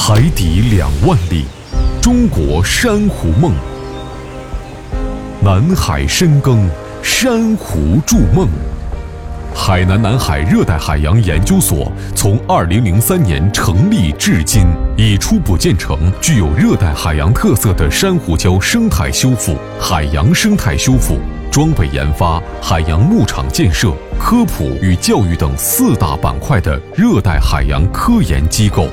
海底两万里，中国珊瑚梦。南海深耕，珊瑚筑梦。海南南海热带海洋研究所从2003年成立至今，已初步建成具有热带海洋特色的珊瑚礁生态修复、海洋生态修复、装备研发、海洋牧场建设、科普与教育等四大板块的热带海洋科研机构。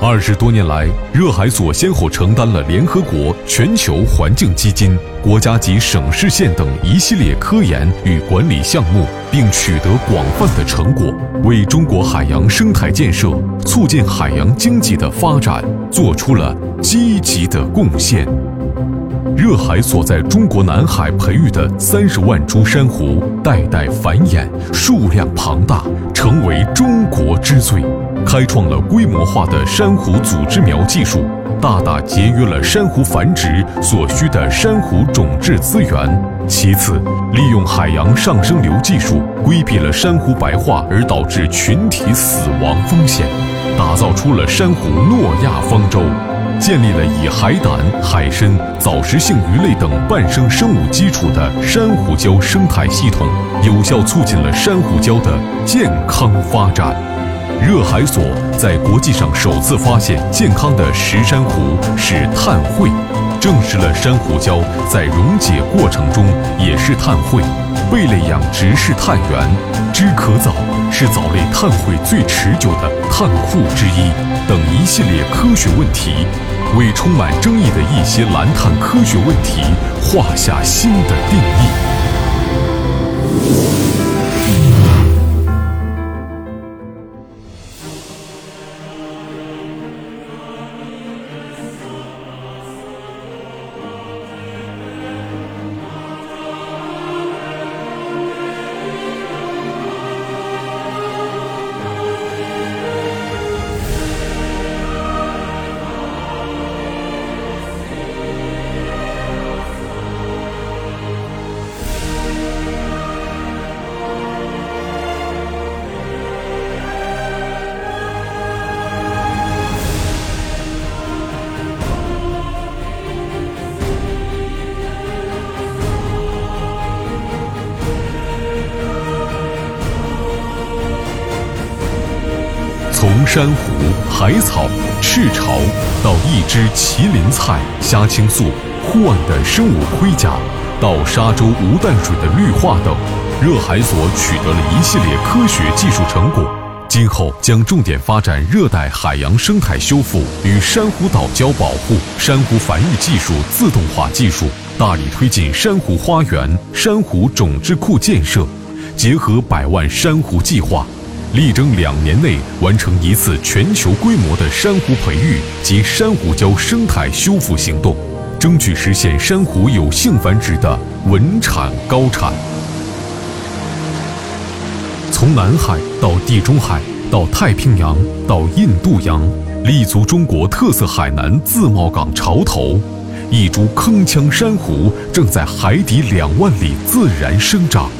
二十多年来，热海所先后承担了联合国全球环境基金、国家级省市县等一系列科研与管理项目，并取得广泛的成果，为中国海洋生态建设、促进海洋经济的发展做出了积极的贡献。热海所在中国南海培育的三十万株珊瑚，代代繁衍，数量庞大，成为中国之最。开创了规模化的珊瑚组织苗技术，大大节约了珊瑚繁殖所需的珊瑚种质资源。其次，利用海洋上升流技术，规避了珊瑚白化而导致群体死亡风险，打造出了珊瑚诺亚方舟，建立了以海胆、海参、藻食性鱼类等半生生物基础的珊瑚礁生态系统，有效促进了珊瑚礁的健康发展。热海所在国际上首次发现健康的石珊瑚是碳汇，证实了珊瑚礁在溶解过程中也是碳汇，贝类养殖是碳源，知壳藻是藻类碳汇最持久的碳库之一等一系列科学问题，为充满争议的一些蓝碳科学问题画下新的定义。从珊瑚、海草、赤潮，到一只麒麟菜、虾青素、忽暗的生物盔甲，到沙洲无淡水的绿化等，热海所取得了一系列科学技术成果。今后将重点发展热带海洋生态修复与珊瑚岛礁保护、珊瑚繁育技术自动化技术，大力推进珊瑚花园、珊瑚种质库建设，结合百万珊瑚计划。力争两年内完成一次全球规模的珊瑚培育及珊瑚礁生态修复行动，争取实现珊瑚有性繁殖的稳产高产。从南海到地中海，到太平洋，到印度洋，立足中国特色海南自贸港潮头，一株铿锵珊瑚正在海底两万里自然生长。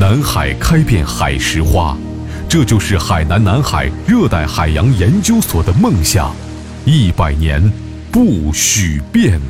南海开遍海石花。这就是海南南海热带海洋研究所的梦想，一百年不许变。